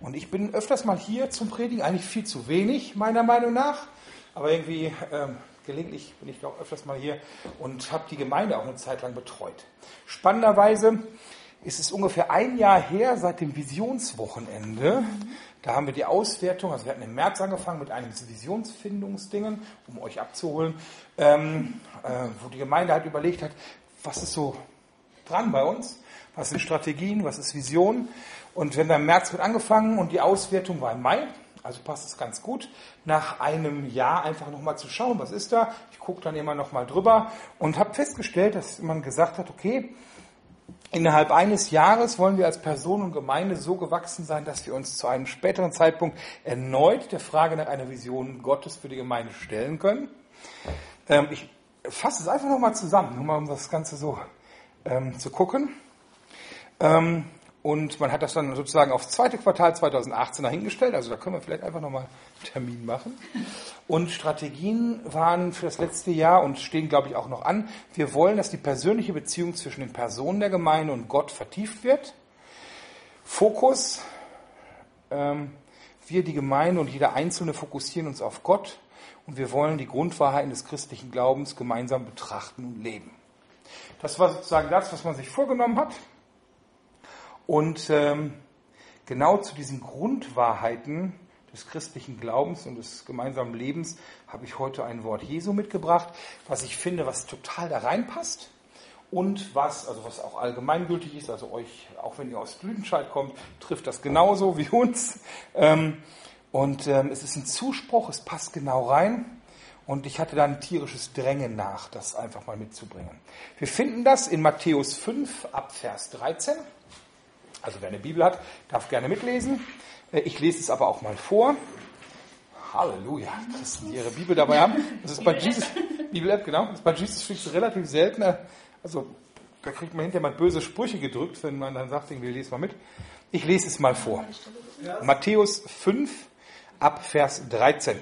Und ich bin öfters mal hier zum Predigen, eigentlich viel zu wenig, meiner Meinung nach. Aber irgendwie ähm, gelegentlich bin ich auch öfters mal hier und habe die Gemeinde auch eine Zeit lang betreut. Spannenderweise ist es ungefähr ein Jahr her seit dem Visionswochenende. Da haben wir die Auswertung, also wir hatten im März angefangen mit einem Visionsfindungsdingen, um euch abzuholen, ähm, äh, wo die Gemeinde halt überlegt hat, was ist so dran bei uns, was sind Strategien, was ist Vision. Und wenn wir im März mit angefangen und die Auswertung war im Mai, also passt es ganz gut, nach einem Jahr einfach nochmal zu schauen, was ist da. Ich gucke dann immer nochmal drüber und habe festgestellt, dass man gesagt hat, okay, Innerhalb eines Jahres wollen wir als Person und Gemeinde so gewachsen sein, dass wir uns zu einem späteren Zeitpunkt erneut der Frage nach einer Vision Gottes für die Gemeinde stellen können. Ähm, ich fasse es einfach nochmal zusammen, nur mal um das Ganze so ähm, zu gucken. Ähm, und man hat das dann sozusagen aufs zweite Quartal 2018 dahingestellt. Also da können wir vielleicht einfach nochmal einen Termin machen. Und Strategien waren für das letzte Jahr und stehen, glaube ich, auch noch an. Wir wollen, dass die persönliche Beziehung zwischen den Personen der Gemeinde und Gott vertieft wird. Fokus. Ähm, wir, die Gemeinde und jeder Einzelne fokussieren uns auf Gott und wir wollen die Grundwahrheiten des christlichen Glaubens gemeinsam betrachten und leben. Das war sozusagen das, was man sich vorgenommen hat. Und ähm, genau zu diesen Grundwahrheiten des christlichen Glaubens und des gemeinsamen Lebens habe ich heute ein Wort Jesu mitgebracht, was ich finde, was total da reinpasst und was, also was auch allgemeingültig ist, also euch, auch wenn ihr aus Lüdenscheid kommt, trifft das genauso wie uns. Ähm, und ähm, es ist ein Zuspruch, es passt genau rein. Und ich hatte da ein tierisches Drängen nach, das einfach mal mitzubringen. Wir finden das in Matthäus 5 ab Vers 13. Also wer eine Bibel hat, darf gerne mitlesen. Äh, ich lese es aber auch mal vor. Halleluja, Christen, die ihre Bibel dabei haben. Das ist bei Jesus, Bibel-App, genau. Das ist bei Jesus Freaks relativ selten. Also da kriegt man hinterher mal böse Sprüche gedrückt, wenn man dann sagt, irgendwie lese mal mit. Ich lese es mal vor. Matthäus 5 ab Vers 13.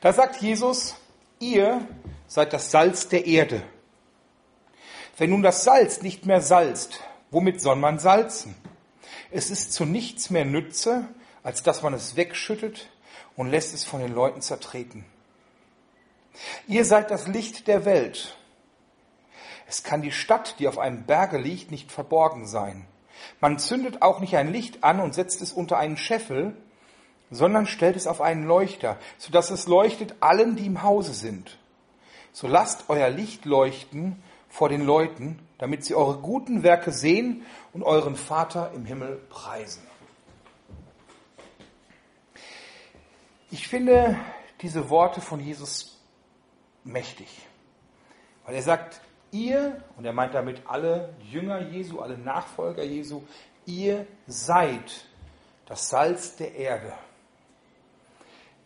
Da sagt Jesus, ihr seid das Salz der Erde. Wenn nun das Salz nicht mehr salzt, Womit soll man salzen? Es ist zu nichts mehr Nütze, als dass man es wegschüttet und lässt es von den Leuten zertreten. Ihr seid das Licht der Welt. Es kann die Stadt, die auf einem Berge liegt, nicht verborgen sein. Man zündet auch nicht ein Licht an und setzt es unter einen Scheffel, sondern stellt es auf einen Leuchter, so dass es leuchtet allen, die im Hause sind. So lasst euer Licht leuchten vor den Leuten, damit sie eure guten Werke sehen und euren Vater im Himmel preisen. Ich finde diese Worte von Jesus mächtig, weil er sagt, ihr, und er meint damit alle Jünger Jesu, alle Nachfolger Jesu, ihr seid das Salz der Erde.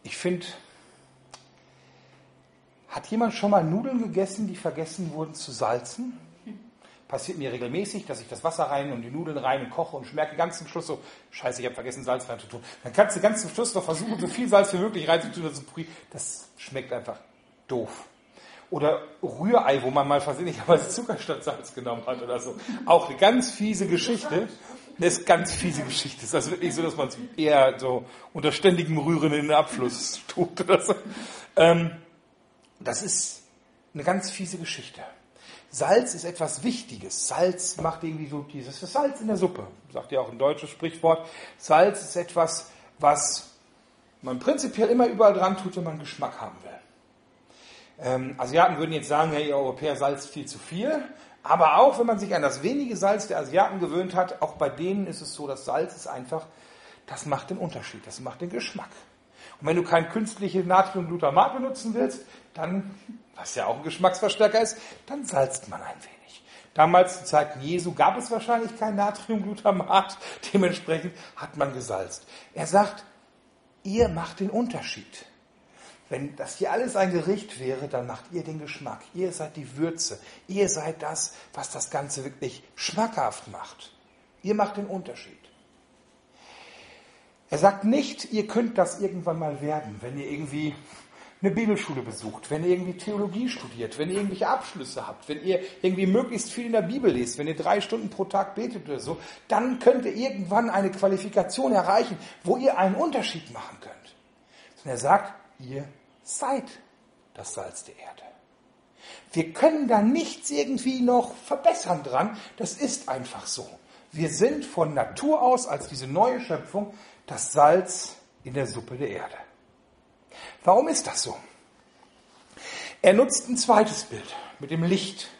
Ich finde, hat jemand schon mal Nudeln gegessen, die vergessen wurden zu salzen? Passiert mir regelmäßig, dass ich das Wasser rein und die Nudeln rein und koche und merke ganz zum Schluss so, scheiße, ich habe vergessen Salz rein zu tun. Dann kannst du ganz zum Schluss noch versuchen, so viel Salz wie möglich reinzutun. Das schmeckt einfach doof. Oder Rührei, wo man mal versehentlicherweise Zucker statt Salz genommen hat oder so. Auch eine ganz fiese Geschichte. Das ist ganz fiese Geschichte. Das ist also wirklich so, dass man es eher so unter ständigem Rühren in den Abfluss tut oder so. Ähm, das ist eine ganz fiese Geschichte. Salz ist etwas Wichtiges. Salz macht irgendwie so dieses Salz in der Suppe, sagt ja auch ein deutsches Sprichwort. Salz ist etwas, was man prinzipiell immer überall dran tut, wenn man Geschmack haben will. Ähm, Asiaten würden jetzt sagen, hey, ihr Europäer salzt viel zu viel. Aber auch wenn man sich an das wenige Salz der Asiaten gewöhnt hat, auch bei denen ist es so, dass Salz ist einfach, das macht den Unterschied, das macht den Geschmack. Und wenn du kein künstliches Natriumglutamat benutzen willst, dann, was ja auch ein Geschmacksverstärker ist, dann salzt man ein wenig. Damals zu Zeiten Jesu gab es wahrscheinlich kein Natriumglutamat, dementsprechend hat man gesalzt. Er sagt, ihr macht den Unterschied. Wenn das hier alles ein Gericht wäre, dann macht ihr den Geschmack. Ihr seid die Würze. Ihr seid das, was das Ganze wirklich schmackhaft macht. Ihr macht den Unterschied. Er sagt nicht, ihr könnt das irgendwann mal werden, wenn ihr irgendwie eine Bibelschule besucht, wenn ihr irgendwie Theologie studiert, wenn ihr irgendwelche Abschlüsse habt, wenn ihr irgendwie möglichst viel in der Bibel lest, wenn ihr drei Stunden pro Tag betet oder so, dann könnt ihr irgendwann eine Qualifikation erreichen, wo ihr einen Unterschied machen könnt. Und er sagt, ihr seid das Salz der Erde. Wir können da nichts irgendwie noch verbessern dran. Das ist einfach so. Wir sind von Natur aus als diese neue Schöpfung das Salz in der Suppe der Erde. Warum ist das so? Er nutzt ein zweites Bild mit dem Licht.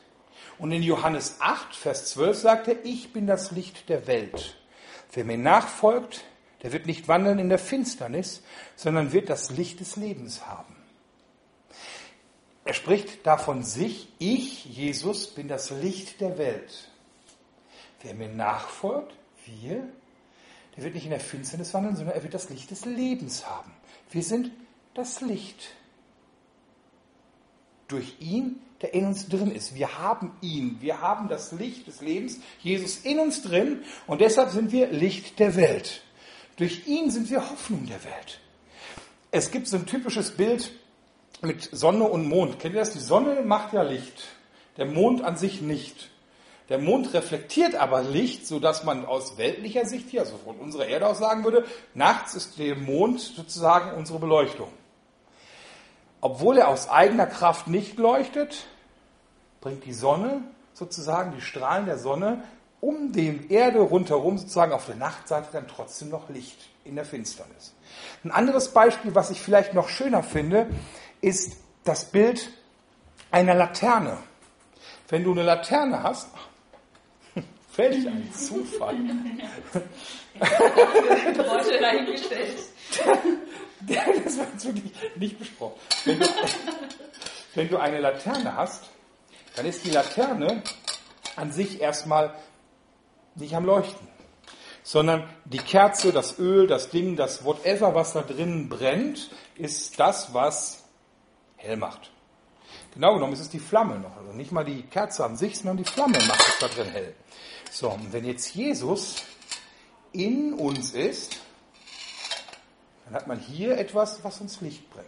Und in Johannes 8, Vers 12 sagt er, ich bin das Licht der Welt. Wer mir nachfolgt, der wird nicht wandeln in der Finsternis, sondern wird das Licht des Lebens haben. Er spricht davon sich, ich, Jesus, bin das Licht der Welt. Wer mir nachfolgt, wir, der wird nicht in der Finsternis wandeln, sondern er wird das Licht des Lebens haben. Wir sind das Licht. Durch ihn, der in uns drin ist. Wir haben ihn. Wir haben das Licht des Lebens, Jesus in uns drin und deshalb sind wir Licht der Welt. Durch ihn sind wir Hoffnung der Welt. Es gibt so ein typisches Bild mit Sonne und Mond. Kennt ihr das? Die Sonne macht ja Licht, der Mond an sich nicht. Der Mond reflektiert aber Licht, sodass man aus weltlicher Sicht hier, also von unserer Erde aus sagen würde, nachts ist der Mond sozusagen unsere Beleuchtung. Obwohl er aus eigener Kraft nicht leuchtet, bringt die Sonne sozusagen, die Strahlen der Sonne um die Erde rundherum sozusagen auf der Nachtseite dann trotzdem noch Licht in der Finsternis. Ein anderes Beispiel, was ich vielleicht noch schöner finde, ist das Bild einer Laterne. Wenn du eine Laterne hast, Völlig ein Zufall. Geräusche dahingestellt. Das war jetzt wirklich nicht besprochen. Wenn du, wenn du eine Laterne hast, dann ist die Laterne an sich erstmal nicht am Leuchten, sondern die Kerze, das Öl, das Ding, das whatever, was da drinnen brennt, ist das, was hell macht. Genau genommen ist es die Flamme noch. Also nicht mal die Kerze an sich, sondern die Flamme macht es da drin hell. So, und wenn jetzt Jesus in uns ist, dann hat man hier etwas, was uns Licht bringt.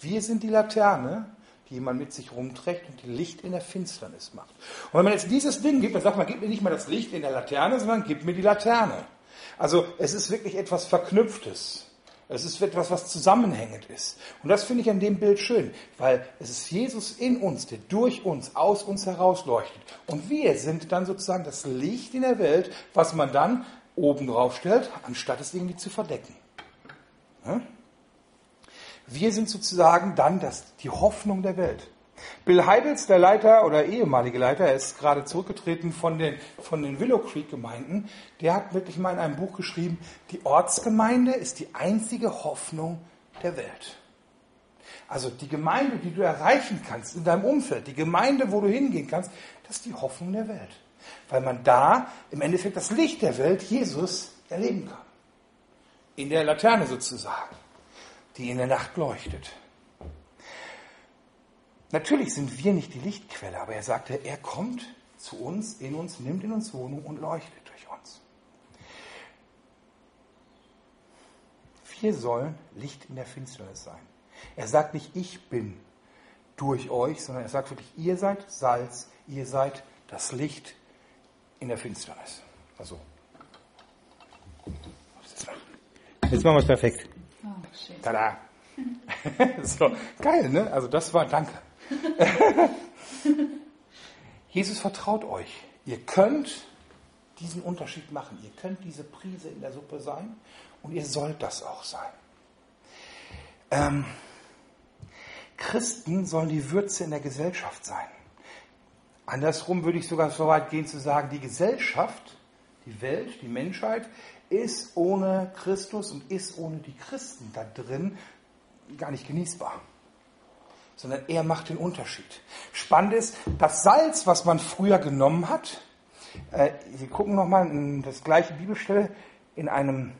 Wir sind die Laterne, die man mit sich rumträgt und die Licht in der Finsternis macht. Und wenn man jetzt dieses Ding gibt, dann sagt man, gib mir nicht mal das Licht in der Laterne, sondern gib mir die Laterne. Also es ist wirklich etwas Verknüpftes. Es ist etwas, was zusammenhängend ist. Und das finde ich an dem Bild schön, weil es ist Jesus in uns, der durch uns, aus uns heraus leuchtet. Und wir sind dann sozusagen das Licht in der Welt, was man dann oben drauf stellt, anstatt es irgendwie zu verdecken. Wir sind sozusagen dann das, die Hoffnung der Welt. Bill Heibels, der Leiter oder ehemalige Leiter, er ist gerade zurückgetreten von den, von den Willow Creek Gemeinden, der hat wirklich mal in einem Buch geschrieben, die Ortsgemeinde ist die einzige Hoffnung der Welt. Also die Gemeinde, die du erreichen kannst in deinem Umfeld, die Gemeinde, wo du hingehen kannst, das ist die Hoffnung der Welt. Weil man da im Endeffekt das Licht der Welt, Jesus, erleben kann. In der Laterne sozusagen, die in der Nacht leuchtet. Natürlich sind wir nicht die Lichtquelle, aber er sagte, er kommt zu uns, in uns, nimmt in uns Wohnung und leuchtet durch uns. Wir sollen Licht in der Finsternis sein. Er sagt nicht, ich bin durch euch, sondern er sagt wirklich, ihr seid Salz, ihr seid das Licht in der Finsternis. Also. Jetzt machen wir es perfekt. Oh, Tada. so, geil, ne? Also das war, danke. Jesus vertraut euch. Ihr könnt diesen Unterschied machen. Ihr könnt diese Prise in der Suppe sein und ihr sollt das auch sein. Ähm, Christen sollen die Würze in der Gesellschaft sein. Andersrum würde ich sogar so weit gehen zu sagen, die Gesellschaft, die Welt, die Menschheit ist ohne Christus und ist ohne die Christen da drin gar nicht genießbar sondern er macht den Unterschied. Spannend ist, das Salz, was man früher genommen hat, äh, Sie gucken nochmal in das gleiche Bibelstelle in einem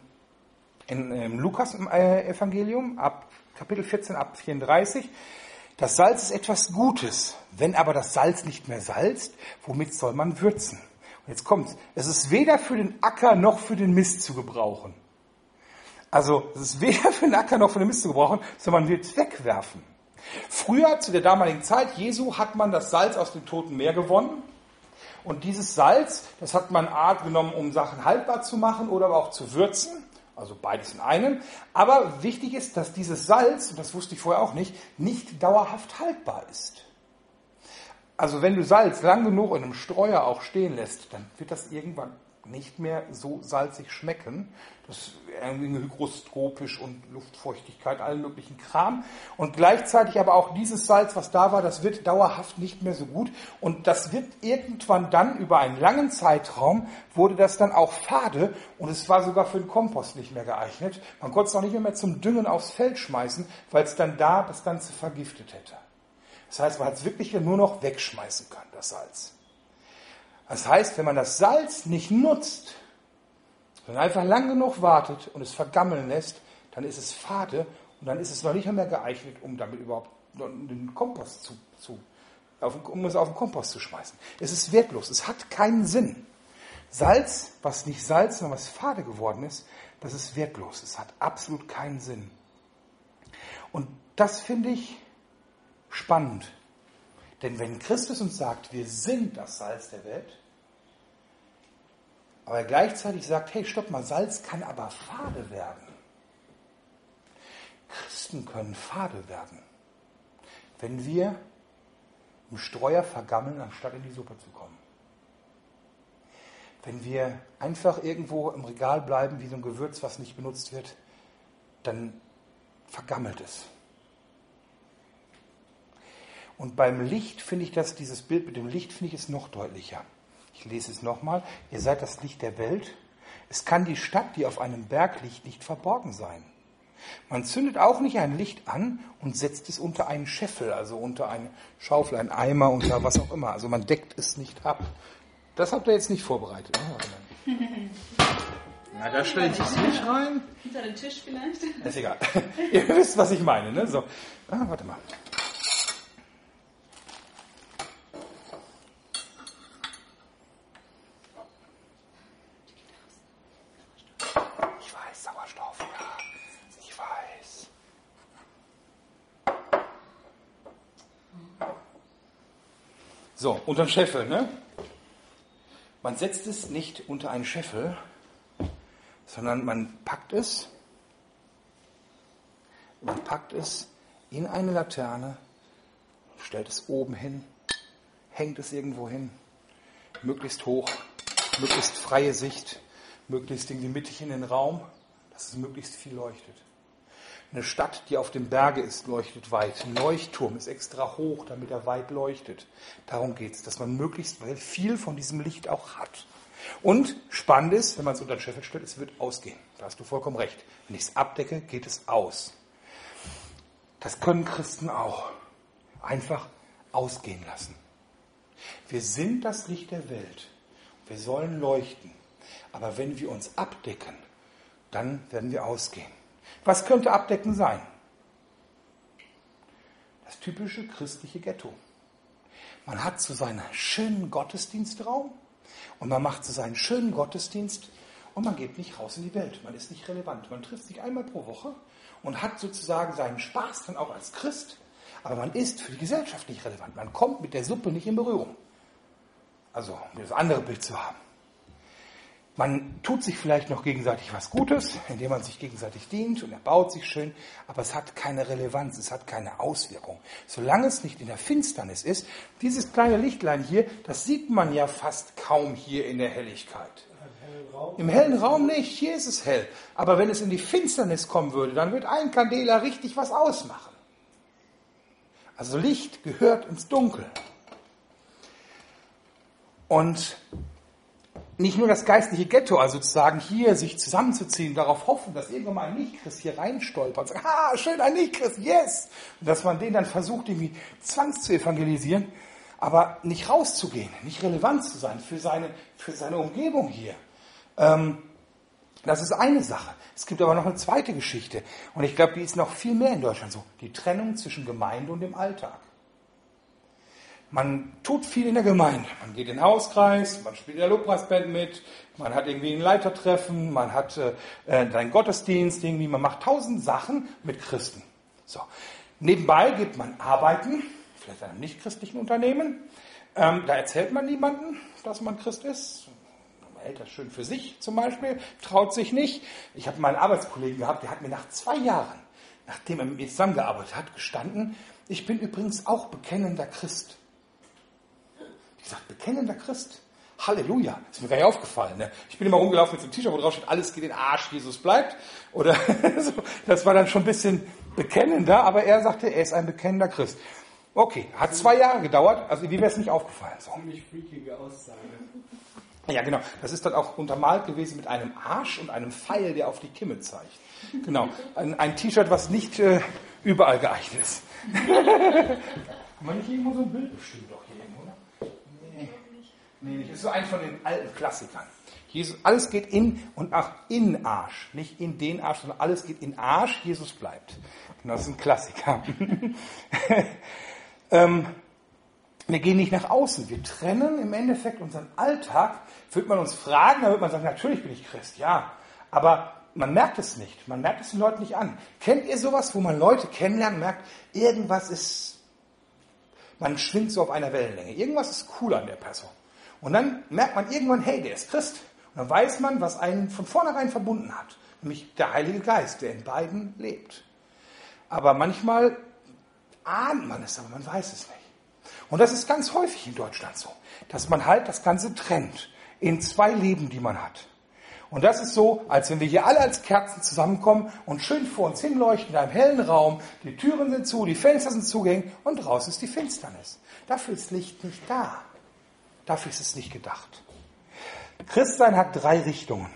in, im Lukas-Evangelium, ab Kapitel 14, ab 34. Das Salz ist etwas Gutes. Wenn aber das Salz nicht mehr salzt, womit soll man würzen? Und jetzt kommt's. Es ist weder für den Acker noch für den Mist zu gebrauchen. Also es ist weder für den Acker noch für den Mist zu gebrauchen, sondern man wird es wegwerfen. Früher, zu der damaligen Zeit Jesu, hat man das Salz aus dem Toten Meer gewonnen. Und dieses Salz, das hat man Art genommen, um Sachen haltbar zu machen oder aber auch zu würzen. Also beides in einem. Aber wichtig ist, dass dieses Salz, und das wusste ich vorher auch nicht, nicht dauerhaft haltbar ist. Also wenn du Salz lang genug in einem Streuer auch stehen lässt, dann wird das irgendwann nicht mehr so salzig schmecken. Das irgendwie hygrostropisch und Luftfeuchtigkeit, allen möglichen Kram. Und gleichzeitig aber auch dieses Salz, was da war, das wird dauerhaft nicht mehr so gut. Und das wird irgendwann dann über einen langen Zeitraum, wurde das dann auch fade und es war sogar für den Kompost nicht mehr geeignet. Man konnte es auch nicht mehr, mehr zum Düngen aufs Feld schmeißen, weil es dann da das Ganze vergiftet hätte. Das heißt, man hat es wirklich nur noch wegschmeißen können, das Salz. Das heißt, wenn man das Salz nicht nutzt, sondern einfach lang genug wartet und es vergammeln lässt, dann ist es fade und dann ist es noch nicht mehr geeignet, um damit überhaupt den Kompost zu, zu um es auf den Kompost zu schmeißen. Es ist wertlos, es hat keinen Sinn. Salz, was nicht Salz, sondern was fade geworden ist, das ist wertlos. Es hat absolut keinen Sinn. Und das finde ich spannend. Denn wenn Christus uns sagt, wir sind das Salz der Welt, aber er gleichzeitig sagt, hey, stopp mal, Salz kann aber fade werden. Christen können fade werden, wenn wir im Streuer vergammeln, anstatt in die Suppe zu kommen. Wenn wir einfach irgendwo im Regal bleiben, wie so ein Gewürz, was nicht benutzt wird, dann vergammelt es. Und beim Licht finde ich das, dieses Bild mit dem Licht finde ich es noch deutlicher. Ich lese es nochmal. Ihr seid das Licht der Welt. Es kann die Stadt, die auf einem Berg liegt, nicht verborgen sein. Man zündet auch nicht ein Licht an und setzt es unter einen Scheffel, also unter eine Schaufel, einen Eimer, unter was auch immer. Also man deckt es nicht ab. Das habt ihr jetzt nicht vorbereitet. Na, da stelle ich das nicht rein. Unter den Tisch vielleicht? Ist egal. Ihr wisst, was ich meine. Ne? So. Ah, warte mal. So, unter den Scheffel, ne? Man setzt es nicht unter einen Scheffel, sondern man packt es, man packt es in eine Laterne, stellt es oben hin, hängt es irgendwo hin, möglichst hoch, möglichst freie Sicht, möglichst irgendwie mittig in den Raum, dass es möglichst viel leuchtet. Eine Stadt, die auf dem Berge ist, leuchtet weit. Ein Leuchtturm ist extra hoch, damit er weit leuchtet. Darum geht es, dass man möglichst viel von diesem Licht auch hat. Und spannend ist, wenn man es unter den Scheffel stellt, es wird ausgehen. Da hast du vollkommen recht. Wenn ich es abdecke, geht es aus. Das können Christen auch. Einfach ausgehen lassen. Wir sind das Licht der Welt. Wir sollen leuchten. Aber wenn wir uns abdecken, dann werden wir ausgehen. Was könnte Abdecken sein? Das typische christliche Ghetto. Man hat so seinen schönen Gottesdienstraum und man macht so seinen schönen Gottesdienst und man geht nicht raus in die Welt. Man ist nicht relevant. Man trifft sich einmal pro Woche und hat sozusagen seinen Spaß dann auch als Christ, aber man ist für die Gesellschaft nicht relevant. Man kommt mit der Suppe nicht in Berührung. Also, um das andere Bild zu haben. Man tut sich vielleicht noch gegenseitig was Gutes, indem man sich gegenseitig dient und erbaut sich schön, aber es hat keine Relevanz, es hat keine Auswirkung. Solange es nicht in der Finsternis ist, dieses kleine Lichtlein hier, das sieht man ja fast kaum hier in der Helligkeit. Im hellen Raum nicht, hier ist es hell. Aber wenn es in die Finsternis kommen würde, dann wird ein Kandela richtig was ausmachen. Also Licht gehört ins Dunkel. Und nicht nur das geistliche Ghetto, also sozusagen hier sich zusammenzuziehen, darauf hoffen, dass irgendwann mal ein Nichtchrist hier reinstolpert sagt, ah, schön, ein Nichtchrist, yes! Und dass man den dann versucht, irgendwie zwangs zu evangelisieren, aber nicht rauszugehen, nicht relevant zu sein für seine, für seine Umgebung hier. Ähm, das ist eine Sache. Es gibt aber noch eine zweite Geschichte. Und ich glaube, die ist noch viel mehr in Deutschland so. Die Trennung zwischen Gemeinde und dem Alltag. Man tut viel in der Gemeinde. Man geht in den Hauskreis, man spielt in der Lobpreisband mit, man hat irgendwie ein Leitertreffen, man hat äh, einen Gottesdienst, irgendwie, man macht tausend Sachen mit Christen. So. Nebenbei geht man arbeiten, vielleicht in einem nichtchristlichen Unternehmen. Ähm, da erzählt man niemandem, dass man Christ ist. Man hält das schön für sich zum Beispiel, traut sich nicht. Ich habe mal einen Arbeitskollegen gehabt, der hat mir nach zwei Jahren, nachdem er mit mir zusammengearbeitet hat, gestanden, ich bin übrigens auch bekennender Christ. Ich sage, bekennender Christ. Halleluja. Ist mir gar nicht aufgefallen. Ne? Ich bin immer rumgelaufen mit so einem T-Shirt, wo drauf steht, alles geht in den Arsch, Jesus bleibt. Oder so. Das war dann schon ein bisschen bekennender, aber er sagte, er ist ein bekennender Christ. Okay, hat zwei Jahre gedauert, also wie wäre es nicht aufgefallen? So. Ziemlich freakige Aussage. Ja, genau. Das ist dann auch untermalt gewesen mit einem Arsch und einem Pfeil, der auf die Kimme zeigt. Genau. Ein, ein T-Shirt, was nicht äh, überall geeignet ist. Haben wir nicht irgendwo so ein Bild bestimmt doch hier irgendwo, oder? Nee. Nee. Das ist so ein von den alten Klassikern. Jesus, alles geht in und auch in Arsch. Nicht in den Arsch, sondern alles geht in Arsch, Jesus bleibt. Genau, das ist ein Klassiker. ähm, wir gehen nicht nach außen. Wir trennen im Endeffekt unseren Alltag. Wird man uns fragen, dann wird man sagen, natürlich bin ich Christ, ja. Aber man merkt es nicht. Man merkt es den Leuten nicht an. Kennt ihr sowas, wo man Leute kennenlernt und merkt, irgendwas ist, man schwingt so auf einer Wellenlänge. Irgendwas ist cool an der Person. Und dann merkt man irgendwann, hey, der ist Christ. Und dann weiß man, was einen von vornherein verbunden hat. Nämlich der Heilige Geist, der in beiden lebt. Aber manchmal ahnt man es, aber man weiß es nicht. Und das ist ganz häufig in Deutschland so, dass man halt das Ganze trennt in zwei Leben, die man hat. Und das ist so, als wenn wir hier alle als Kerzen zusammenkommen und schön vor uns hinleuchten in einem hellen Raum. Die Türen sind zu, die Fenster sind zugehängt und draußen ist die Finsternis. Dafür ist Licht nicht da. Dafür ist es nicht gedacht. Christsein hat drei Richtungen.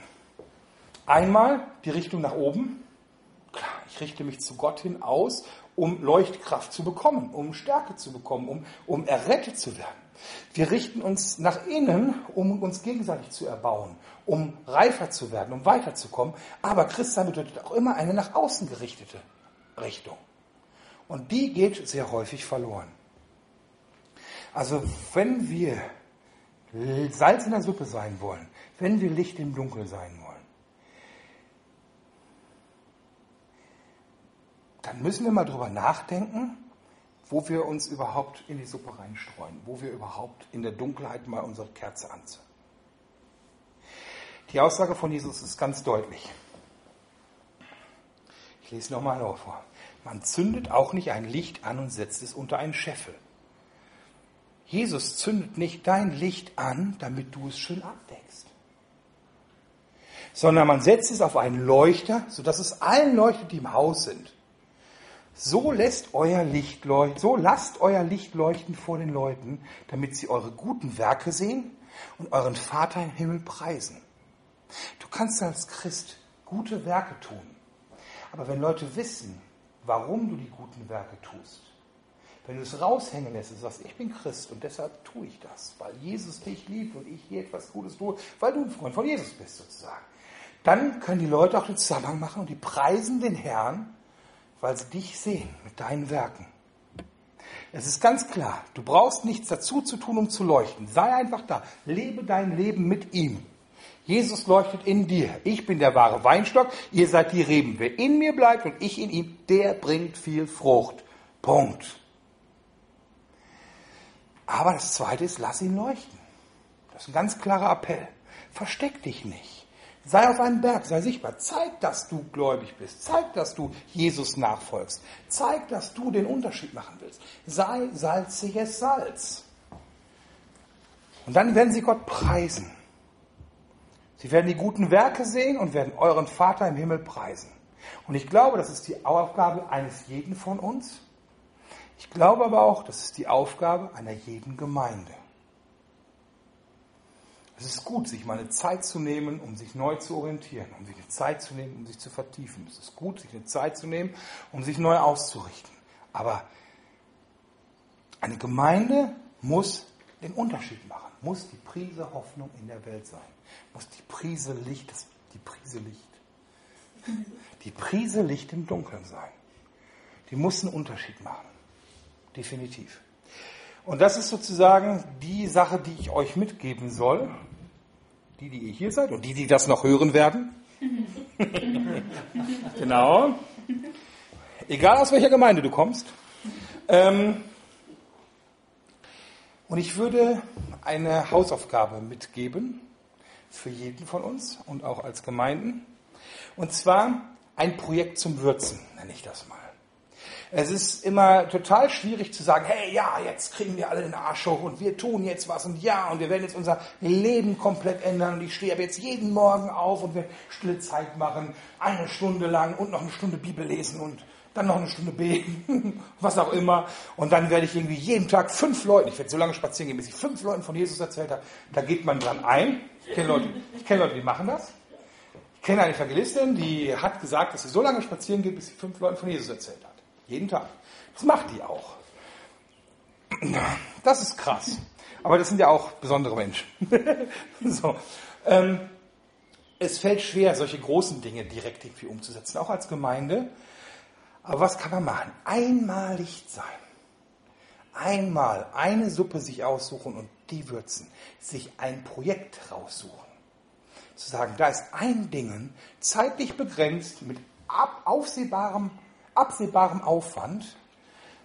Einmal die Richtung nach oben. Klar, ich richte mich zu Gott hin aus, um Leuchtkraft zu bekommen, um Stärke zu bekommen, um, um errettet zu werden. Wir richten uns nach innen, um uns gegenseitig zu erbauen, um reifer zu werden, um weiterzukommen. Aber Christsein bedeutet auch immer eine nach außen gerichtete Richtung. Und die geht sehr häufig verloren. Also wenn wir Salz in der Suppe sein wollen, wenn wir Licht im Dunkeln sein wollen, dann müssen wir mal drüber nachdenken, wo wir uns überhaupt in die Suppe reinstreuen, wo wir überhaupt in der Dunkelheit mal unsere Kerze anzünden. Die Aussage von Jesus ist ganz deutlich. Ich lese nochmal vor. Man zündet auch nicht ein Licht an und setzt es unter einen Scheffel. Jesus zündet nicht dein Licht an, damit du es schön abdeckst, sondern man setzt es auf einen Leuchter, sodass es allen leuchtet, die im Haus sind. So lässt euer Licht leuchten, so lasst euer Licht leuchten vor den Leuten, damit sie eure guten Werke sehen und euren Vater im Himmel preisen. Du kannst als Christ gute Werke tun. Aber wenn Leute wissen, warum du die guten Werke tust, wenn du es raushängen lässt und sagst, ich bin Christ und deshalb tue ich das, weil Jesus dich liebt und ich hier etwas Gutes tue, weil du ein Freund von Jesus bist sozusagen, dann können die Leute auch den Zusammenhang machen und die preisen den Herrn weil sie dich sehen mit deinen Werken. Es ist ganz klar, du brauchst nichts dazu zu tun, um zu leuchten. Sei einfach da. Lebe dein Leben mit ihm. Jesus leuchtet in dir. Ich bin der wahre Weinstock, ihr seid die Reben. Wer in mir bleibt und ich in ihm, der bringt viel Frucht. Punkt. Aber das Zweite ist, lass ihn leuchten. Das ist ein ganz klarer Appell. Versteck dich nicht. Sei auf einem Berg, sei sichtbar. Zeig, dass du gläubig bist. Zeig, dass du Jesus nachfolgst. Zeig, dass du den Unterschied machen willst. Sei salziges Salz. Und dann werden sie Gott preisen. Sie werden die guten Werke sehen und werden euren Vater im Himmel preisen. Und ich glaube, das ist die Aufgabe eines jeden von uns. Ich glaube aber auch, das ist die Aufgabe einer jeden Gemeinde. Es ist gut, sich mal eine Zeit zu nehmen, um sich neu zu orientieren, um sich eine Zeit zu nehmen, um sich zu vertiefen. Es ist gut, sich eine Zeit zu nehmen, um sich neu auszurichten. Aber eine Gemeinde muss den Unterschied machen, muss die Prise Hoffnung in der Welt sein, muss die Prise Licht, die Prise Licht, die Prise Licht im Dunkeln sein. Die muss einen Unterschied machen. Definitiv. Und das ist sozusagen die Sache, die ich euch mitgeben soll. Die, die ihr hier seid und die, die das noch hören werden. genau. Egal aus welcher Gemeinde du kommst. Ähm, und ich würde eine Hausaufgabe mitgeben für jeden von uns und auch als Gemeinden. Und zwar ein Projekt zum Würzen, nenne ich das mal. Es ist immer total schwierig zu sagen, hey, ja, jetzt kriegen wir alle den Arsch hoch und wir tun jetzt was und ja, und wir werden jetzt unser Leben komplett ändern und ich stehe ab jetzt jeden Morgen auf und wir stille Zeit machen, eine Stunde lang und noch eine Stunde Bibel lesen und dann noch eine Stunde beten, was auch immer. Und dann werde ich irgendwie jeden Tag fünf Leuten, ich werde so lange spazieren gehen, bis ich fünf Leuten von Jesus erzählt habe. Da geht man dran ein. Ich kenne Leute, ich kenne Leute, die machen das. Ich kenne eine Evangelistin, die hat gesagt, dass sie so lange spazieren geht, bis sie fünf Leuten von Jesus erzählt hat. Jeden Tag. Das macht die auch. Das ist krass. Aber das sind ja auch besondere Menschen. so. ähm, es fällt schwer, solche großen Dinge direkt irgendwie umzusetzen, auch als Gemeinde. Aber was kann man machen? Einmalig sein. Einmal eine Suppe sich aussuchen und die würzen. Sich ein Projekt raussuchen. Zu sagen, da ist ein Ding, zeitlich begrenzt, mit aufsehbarem absehbarem Aufwand,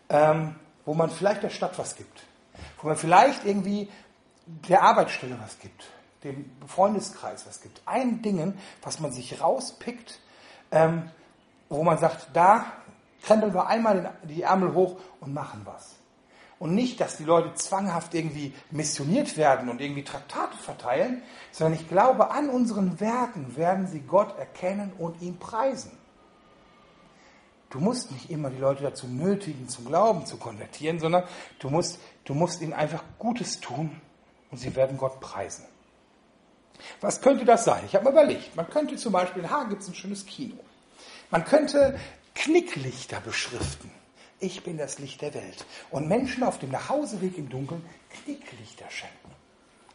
ähm, wo man vielleicht der Stadt was gibt, wo man vielleicht irgendwie der Arbeitsstelle was gibt, dem Freundeskreis was gibt. Ein Ding, was man sich rauspickt, ähm, wo man sagt, da krempeln wir einmal die Ärmel hoch und machen was. Und nicht, dass die Leute zwanghaft irgendwie missioniert werden und irgendwie Traktate verteilen, sondern ich glaube, an unseren Werken werden sie Gott erkennen und ihn preisen. Du musst nicht immer die Leute dazu nötigen, zum Glauben zu konvertieren, sondern du musst, du musst ihnen einfach Gutes tun und sie werden Gott preisen. Was könnte das sein? Ich habe mir überlegt, man könnte zum Beispiel, in Hagen gibt es ein schönes Kino. Man könnte Knicklichter beschriften. Ich bin das Licht der Welt. Und Menschen auf dem Nachhauseweg im Dunkeln Knicklichter schenken.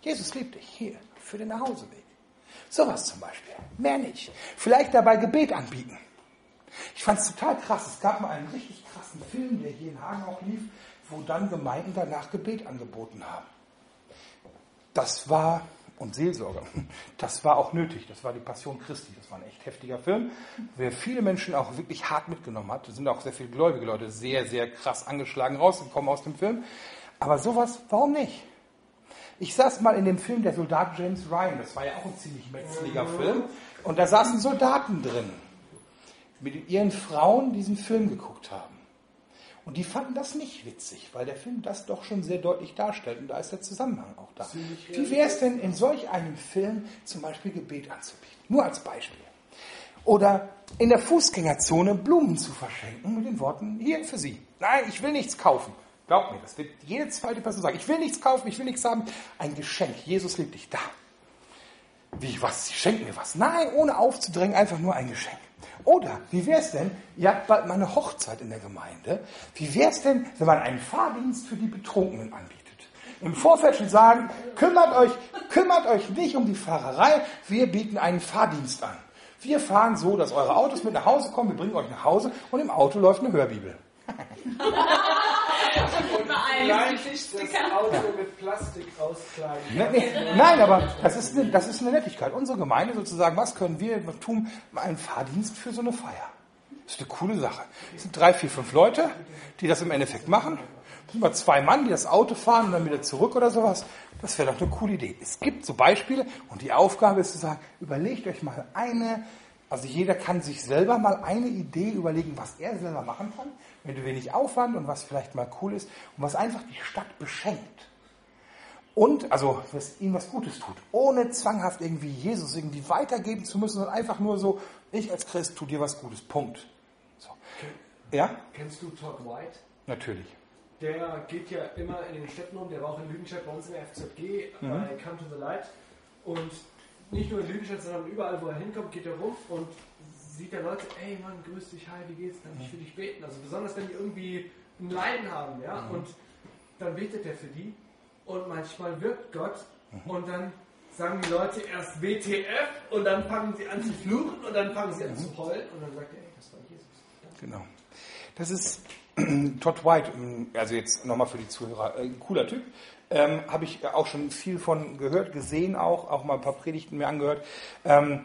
Jesus liebt dich hier für den Nachhauseweg. Sowas zum Beispiel. Mehr nicht. Vielleicht dabei Gebet anbieten. Ich fand es total krass. Es gab mal einen richtig krassen Film, der hier in Hagen auch lief, wo dann Gemeinden danach Gebet angeboten haben. Das war, und Seelsorge, das war auch nötig. Das war die Passion Christi. Das war ein echt heftiger Film, der viele Menschen auch wirklich hart mitgenommen hat. Da sind auch sehr viele gläubige Leute sehr, sehr krass angeschlagen rausgekommen aus dem Film. Aber sowas, warum nicht? Ich saß mal in dem Film Der Soldat James Ryan, das war ja auch ein ziemlich metzliger Film, und da saßen Soldaten drin mit ihren Frauen diesen Film geguckt haben. Und die fanden das nicht witzig, weil der Film das doch schon sehr deutlich darstellt und da ist der Zusammenhang auch da. Wie wäre es denn in solch einem Film zum Beispiel Gebet anzubieten? Nur als Beispiel. Oder in der Fußgängerzone Blumen zu verschenken mit den Worten, hier für Sie. Nein, ich will nichts kaufen. Glaubt mir, das wird jede zweite Person sagen. Ich will nichts kaufen, ich will nichts haben. Ein Geschenk. Jesus liebt dich da. Wie, was? Sie schenken mir was? Nein, ohne aufzudrängen, einfach nur ein Geschenk. Oder wie wäre es denn, ihr habt bald mal eine Hochzeit in der Gemeinde, wie wäre es denn, wenn man einen Fahrdienst für die Betrunkenen anbietet? Im Vorfeld schon sagen, kümmert euch, kümmert euch nicht um die Fahrerei, wir bieten einen Fahrdienst an. Wir fahren so, dass eure Autos mit nach Hause kommen, wir bringen euch nach Hause und im Auto läuft eine Hörbibel. Vielleicht das Auto mit Plastik auskleiden. Nee, nein, aber das ist, eine, das ist eine Nettigkeit. Unsere Gemeinde sozusagen, was können wir tun? Einen Fahrdienst für so eine Feier. Das ist eine coole Sache. Es sind drei, vier, fünf Leute, die das im Endeffekt machen. Es sind mal zwei Mann, die das Auto fahren und dann wieder zurück oder sowas. Das wäre doch eine coole Idee. Es gibt so Beispiele und die Aufgabe ist zu sagen, überlegt euch mal eine, also jeder kann sich selber mal eine Idee überlegen, was er selber machen kann mit wenig Aufwand und was vielleicht mal cool ist und was einfach die Stadt beschenkt. Und, also, was ihm was Gutes tut, ohne zwanghaft irgendwie Jesus irgendwie weitergeben zu müssen, sondern einfach nur so, ich als Christ tu dir was Gutes. Punkt. So. Ja? Kennst du Todd White? Natürlich. Der geht ja immer in den Städten um, der war auch in Lüdenscheid bei uns in der FZG, mhm. bei Come to the Light. Und nicht nur in Lüdenscheid, sondern überall, wo er hinkommt, geht er rum und sieht der Leute, ey Mann, grüß dich, hi, wie geht's? Dann ich für dich beten. Also besonders wenn die irgendwie ein Leiden haben, ja, mhm. und dann betet er für die und manchmal wirkt Gott mhm. und dann sagen die Leute erst WTF und dann fangen sie an zu fluchen und dann fangen sie an mhm. zu heulen und dann sagt er, ey, das war Jesus. Danke. Genau. Das ist Todd White, also jetzt nochmal für die Zuhörer, äh, cooler Typ, ähm, habe ich auch schon viel von gehört, gesehen auch, auch mal ein paar Predigten mir angehört. Ähm,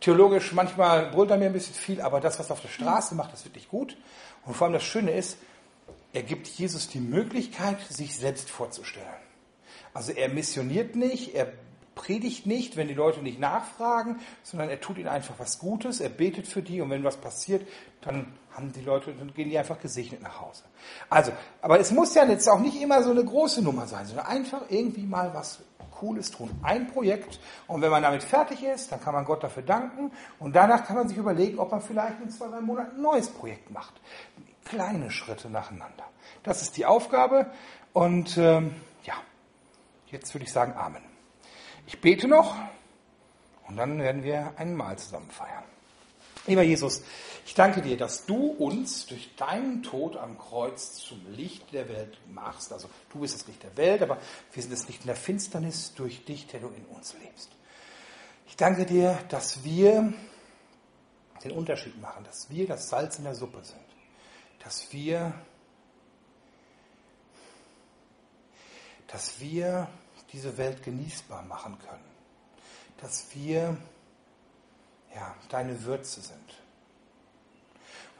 theologisch manchmal brüllt er mir ein bisschen viel, aber das, was er auf der Straße macht, ist wirklich gut. Und vor allem das Schöne ist, er gibt Jesus die Möglichkeit, sich selbst vorzustellen. Also er missioniert nicht, er predigt nicht, wenn die Leute nicht nachfragen, sondern er tut ihnen einfach was Gutes, er betet für die und wenn was passiert, dann haben die Leute, dann gehen die einfach gesegnet nach Hause. Also, aber es muss ja jetzt auch nicht immer so eine große Nummer sein, sondern einfach irgendwie mal was Cooles tun. Ein Projekt und wenn man damit fertig ist, dann kann man Gott dafür danken und danach kann man sich überlegen, ob man vielleicht in zwei, drei Monaten ein neues Projekt macht. Kleine Schritte nacheinander. Das ist die Aufgabe und ähm, ja, jetzt würde ich sagen Amen. Ich bete noch und dann werden wir ein Mahl zusammen feiern. Lieber Jesus, ich danke dir, dass du uns durch deinen Tod am Kreuz zum Licht der Welt machst. Also du bist das Licht der Welt, aber wir sind das Licht in der Finsternis durch dich, der du in uns lebst. Ich danke dir, dass wir den Unterschied machen, dass wir das Salz in der Suppe sind, dass wir, dass wir diese Welt genießbar machen können. Dass wir ja, deine Würze sind.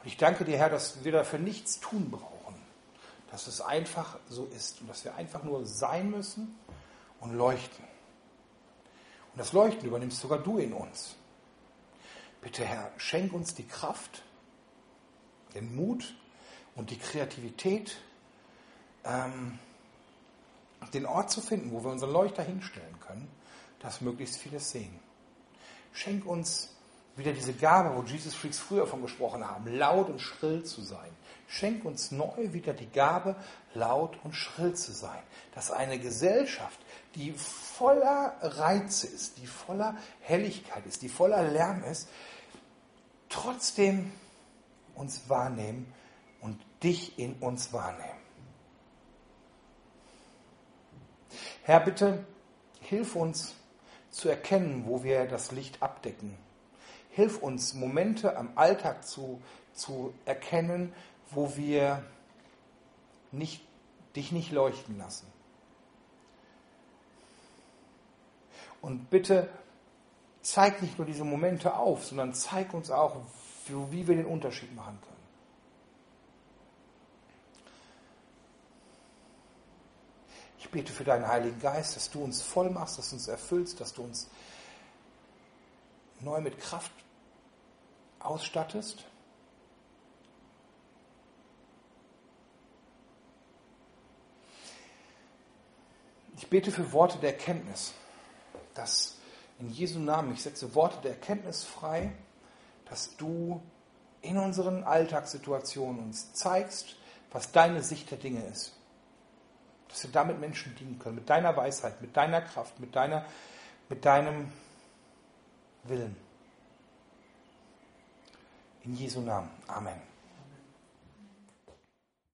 Und ich danke dir, Herr, dass wir dafür nichts tun brauchen. Dass es einfach so ist und dass wir einfach nur sein müssen und leuchten. Und das Leuchten übernimmst sogar du in uns. Bitte, Herr, schenk uns die Kraft, den Mut und die Kreativität, ähm, den Ort zu finden, wo wir unseren Leuchter hinstellen können, dass möglichst vieles sehen. Schenk uns wieder diese Gabe, wo Jesus Freaks früher von gesprochen haben, laut und schrill zu sein. Schenk uns neu wieder die Gabe, laut und schrill zu sein. Dass eine Gesellschaft, die voller Reize ist, die voller Helligkeit ist, die voller Lärm ist, trotzdem uns wahrnehmen und dich in uns wahrnehmen. Herr, bitte hilf uns zu erkennen, wo wir das Licht abdecken. Hilf uns, Momente am Alltag zu, zu erkennen, wo wir nicht, dich nicht leuchten lassen. Und bitte zeig nicht nur diese Momente auf, sondern zeig uns auch, wie wir den Unterschied machen können. Ich bete für deinen Heiligen Geist, dass du uns voll machst, dass du uns erfüllst, dass du uns neu mit Kraft ausstattest. Ich bete für Worte der Erkenntnis, dass in Jesu Namen, ich setze Worte der Erkenntnis frei, dass du in unseren Alltagssituationen uns zeigst, was deine Sicht der Dinge ist dass wir damit Menschen dienen können, mit deiner Weisheit, mit deiner Kraft, mit, deiner, mit deinem Willen. In Jesu Namen. Amen.